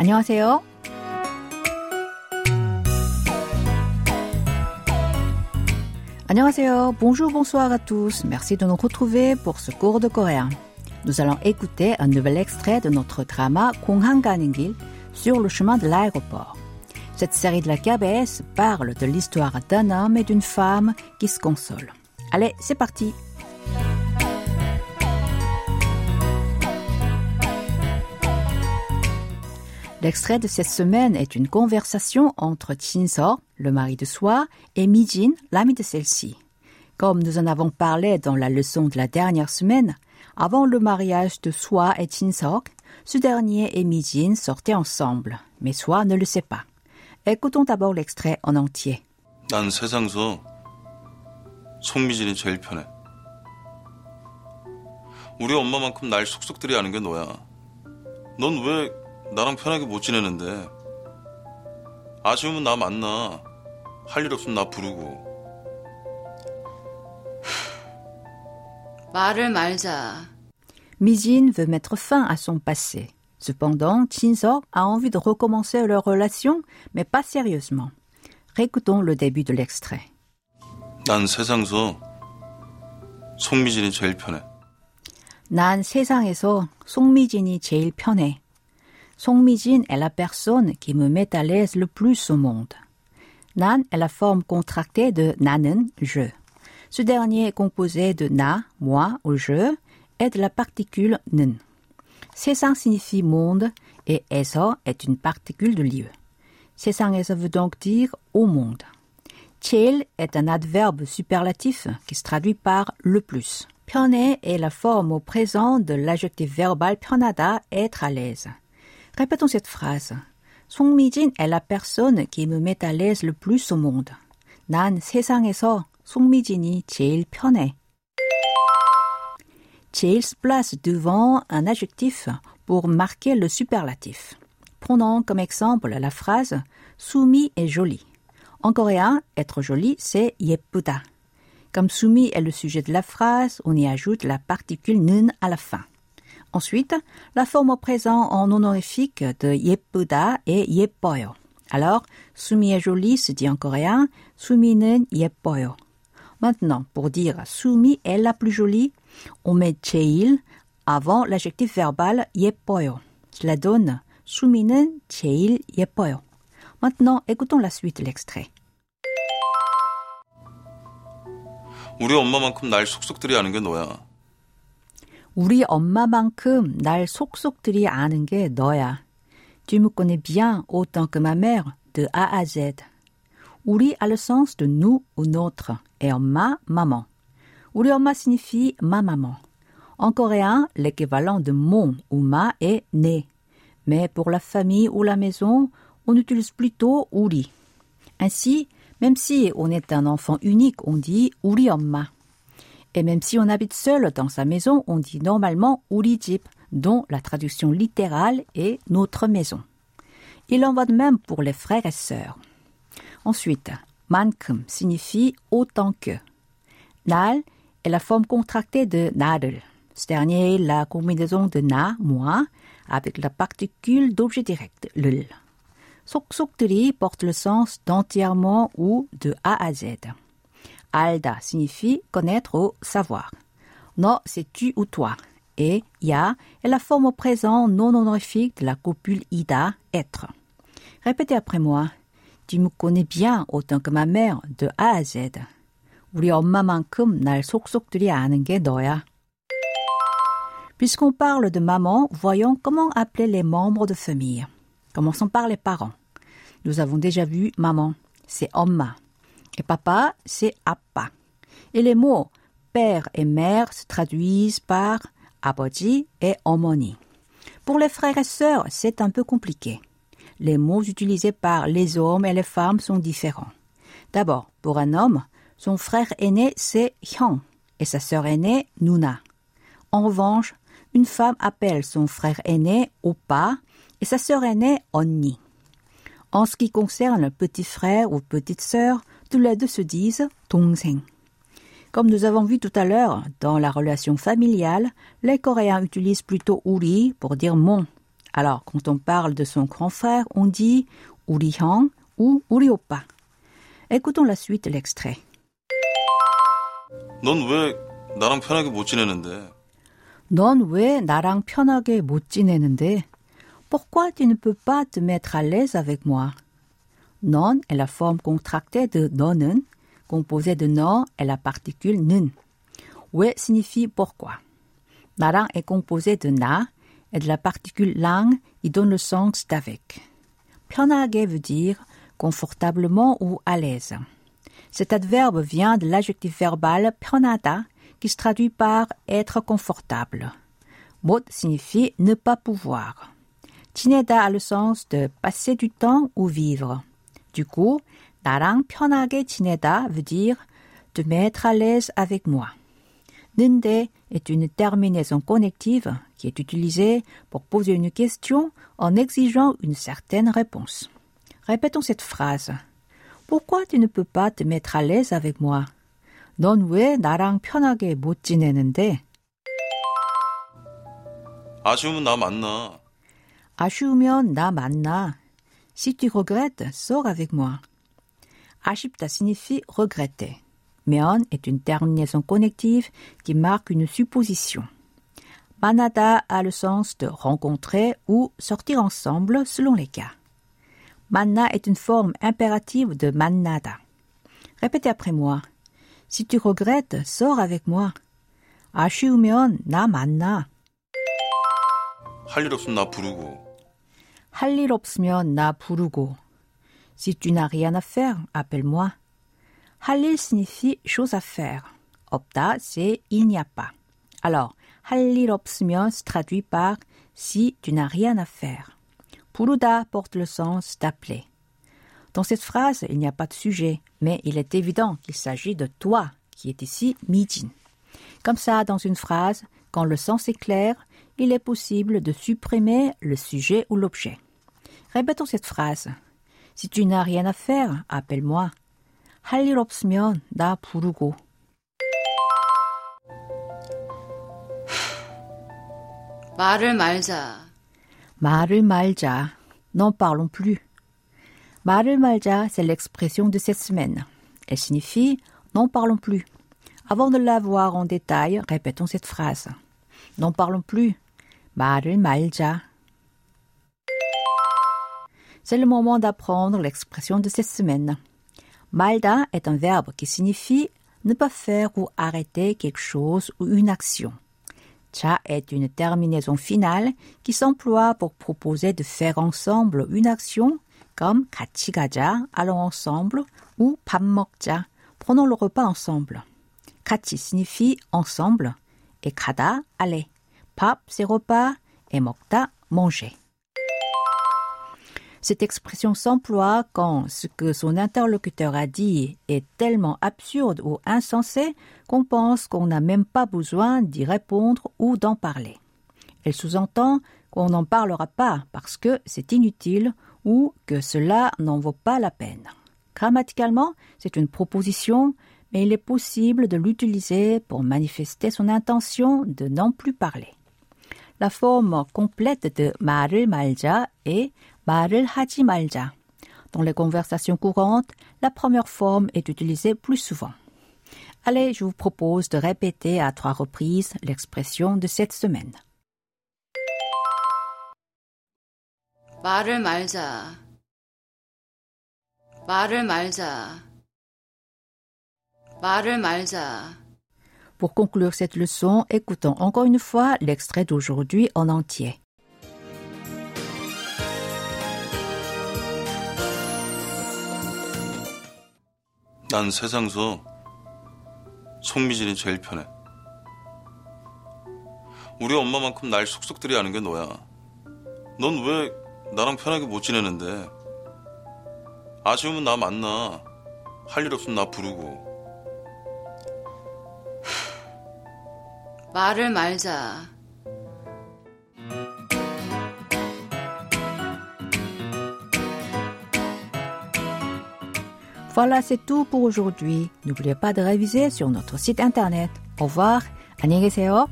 안녕하세요. 안녕하세요. Bonjour, bonsoir à tous. Merci de nous retrouver pour ce cours de coréen. Nous allons écouter un nouvel extrait de notre drama 공항 가는 길 sur le chemin de l'aéroport. Cette série de la KBS parle de l'histoire d'un homme et d'une femme qui se consolent. Allez, c'est parti. L'extrait de cette semaine est une conversation entre Seo, le mari de Soi, et Mijin, l'ami de celle-ci. Comme nous en avons parlé dans la leçon de la dernière semaine, avant le mariage de Soi et Seo, ce dernier et Mijin sortaient ensemble, mais Soi ne le sait pas. Écoutons d'abord l'extrait en entier. 난 세상서 송미진이 제일 편해. 우리 엄마만큼 날 속속들이 아는 게 너야. 넌 왜 나랑 편하게 못 지내는데? 아쉬우면 나 만나. 할 일 없으면 나 부르고. 말을 말자. Mijin veut mettre fin à son passé. Cependant, Shinseok a envie de recommencer leur relation, mais pas sérieusement. Récoutons le début de l'extrait. 난 세상서 송미진이 제일 편해. 난 세상에서 송미진이 제일 편해. Songmi-jin est la personne qui me met à l'aise le plus au monde. Nan est la forme contractée de nanen, je. Ce dernier est composé de na, moi ou je, et de la particule nen. Sesang signifie monde et eso est une particule de lieu. Sesang eso veut donc dire au monde. Chel est un adverbe superlatif qui se traduit par le plus. Pyoné est la forme au présent de l'adjectif verbal pionada, être à l'aise. Répétons cette phrase. 송미진 est la personne qui me met à l'aise le plus au monde. 난 세상에서 송미진이 제일 편해. 제일 se place devant un adjectif pour marquer le superlatif. Prenons comme exemple la phrase Sumi est jolie. En coréen, être jolie, c'est 예쁘다. Comme Sumi est le sujet de la phrase, on y ajoute la particule 는 à la fin. Ensuite, la forme au présent en honorifique de 예쁘다 est 예뻐요. Alors, Sumi est jolie se dit en coréen 수미는 예뻐요. Maintenant, pour dire Sumi est la plus jolie, on met 제일 avant l'adjectif verbal 예뻐요. Cela donne 수미는 제일 예뻐요. Maintenant, écoutons la suite de l'extrait. 우리 엄마만큼 날 속속들이 아는 게 너야. 우리 엄마만큼 날 속속들이 아는 게 너야. Tu me connais bien autant que ma mère, de A à Z. 우리 a le sens de nous ou notre, et 엄마, maman. 우리 엄마 signifie ma maman. En coréen, l'équivalent de mon ou ma est né. Mais pour la famille ou la maison, on utilise plutôt 우리. Ainsi, même si on est un enfant unique, on dit 우리 엄마. Et même si on habite seul dans sa maison, on dit normalement 우리 dont la traduction littérale est notre maison. Il en va de même pour les frères et sœurs. Ensuite, mankum signifie autant que. Nal est la forme contractée de nadel. Ce dernier est la combinaison de na, moi, avec la particule d'objet direct, lul. Soksokderi porte le sens d'entièrement ou de A à Z. 알다 signifie connaître ou savoir. No, c'est tu ou toi. Et ya est la forme au présent non honorifique de la copule ida, être. Répétez après moi. Tu me connais bien autant que ma mère de A à Z. 우리 엄마만큼 날 속속들이 아는 게 너야. Puisqu'on parle de maman, voyons comment appeler les membres de famille. Commençons par les parents. Nous avons déjà vu maman, c'est 엄마. Et papa, c'est appa. Et les mots père et mère se traduisent par aboji et omoni. Pour les frères et sœurs, c'est un peu compliqué. Les mots utilisés par les hommes et les femmes sont différents. D'abord, pour un homme, son frère aîné c'est hyang et sa sœur aînée nuna. En revanche, une femme appelle son frère aîné opa et sa sœur aînée onni. En ce qui concerne le petit frère ou petite sœur, tous les deux se disent 동생. Comme nous avons vu tout à l'heure, dans la relation familiale, les Coréens utilisent plutôt 우리 pour dire mon, Alors, quand on parle de son grand frère, on dit 우리 형 ou 우리 오빠. Écoutons la suite de l'extrait. 넌 왜 나랑 편하게 못 지내는데? 넌 왜 나랑 편하게 못 지내는데? Pourquoi tu ne peux pas te mettre à l'aise avec moi? Non est la forme contractée de nonnen, composée de non et la particule nun. We signifie pourquoi. Narang est composé de na et de la particule lang qui donne le sens d'avec. Planage veut dire confortablement ou à l'aise. Cet adverbe vient de l'adjectif verbal pranada qui se traduit par être confortable. Mot signifie ne pas pouvoir. Tineda a le sens de passer du temps ou vivre. Du coup, 나랑 편하게 지내다 veut dire te mettre à l'aise avec moi. Ninde est une terminaison connective qui est utilisée pour poser une question en exigeant une certaine réponse. Répétons cette phrase. Pourquoi tu ne peux pas te mettre à l'aise avec moi? 넌 왜 나랑 편하게 못 지내는데? 아쉬우면 나 만나. 아쉬우면 나 만나. Si tu regrettes, sors avec moi. 아쉽다 signifie regretter. 면 est une terminaison connective qui marque une supposition. Manada a le sens de rencontrer ou sortir ensemble selon les cas. Manna est une forme impérative de manada. Répétez après moi. Si tu regrettes, sors avec moi. 아쉬우면 나 만나. 할 일 없으면 나 부르고. 할 일 없으면 나 부르고. Si tu n'as rien à faire, appelle-moi. 할 일 signifie chose à faire. 없다, c'est il n'y a pas. Alors, 할 일 없으면 se traduit par si tu n'as rien à faire. 부르다 porte le sens d'appeler. Dans cette phrase, il n'y a pas de sujet, mais il est évident qu'il s'agit de toi, qui est ici Mijin. Comme ça, dans une phrase, quand le sens est clair, il est possible de supprimer le sujet ou l'objet. Répétons cette phrase. Si tu n'as rien à faire, appelle-moi. 할 일 없으면 나 부르고. 말을 말자. 말을 말자. N'en parlons plus. 말을 말자, c'est l'expression de cette semaine. Elle signifie n'en parlons plus. Avant de la voir en détail, répétons cette phrase. N'en parlons plus. 말을 말자. C'est le moment d'apprendre l'expression de cette semaine. Malda est un verbe qui signifie ne pas faire ou arrêter quelque chose ou une action. Cha est une terminaison finale qui s'emploie pour proposer de faire ensemble une action comme 같이 가자, allons ensemble, ou 밥 먹자, prenons le repas ensemble. 같이 signifie ensemble et kada, aller. Pap, c'est repas, et mokta, manger. Cette expression s'emploie quand ce que son interlocuteur a dit est tellement absurde ou insensé qu'on pense qu'on n'a même pas besoin d'y répondre ou d'en parler. Elle sous-entend qu'on n'en parlera pas parce que c'est inutile ou que cela n'en vaut pas la peine. Grammaticalement, c'est une proposition mais il est possible de l'utiliser pour manifester son intention de n'en plus parler. La forme complète de 말을 말자 est 말을 하지 말자. Dans les conversations courantes, la première forme est utilisée plus souvent. Allez, je vous propose de répéter à trois reprises l'expression de cette semaine. 말을 말자. 말을 말자. 말을 말자. Pour conclure cette leçon, écoutons encore une fois l'extrait d'aujourd'hui en entier. 난 세상서 송미진이 제일 편해. 우리 엄마만큼 날 속속들이 아는 게 너야. 넌 왜 나랑 편하게 못 지내는데? 아쉬우면 나 만나. 할 일 없으면 나 부르고. 말을 말자. Voilà, c'est tout pour aujourd'hui. N'oubliez pas de réviser sur notre site internet. Au revoir. 안녕히 계세요.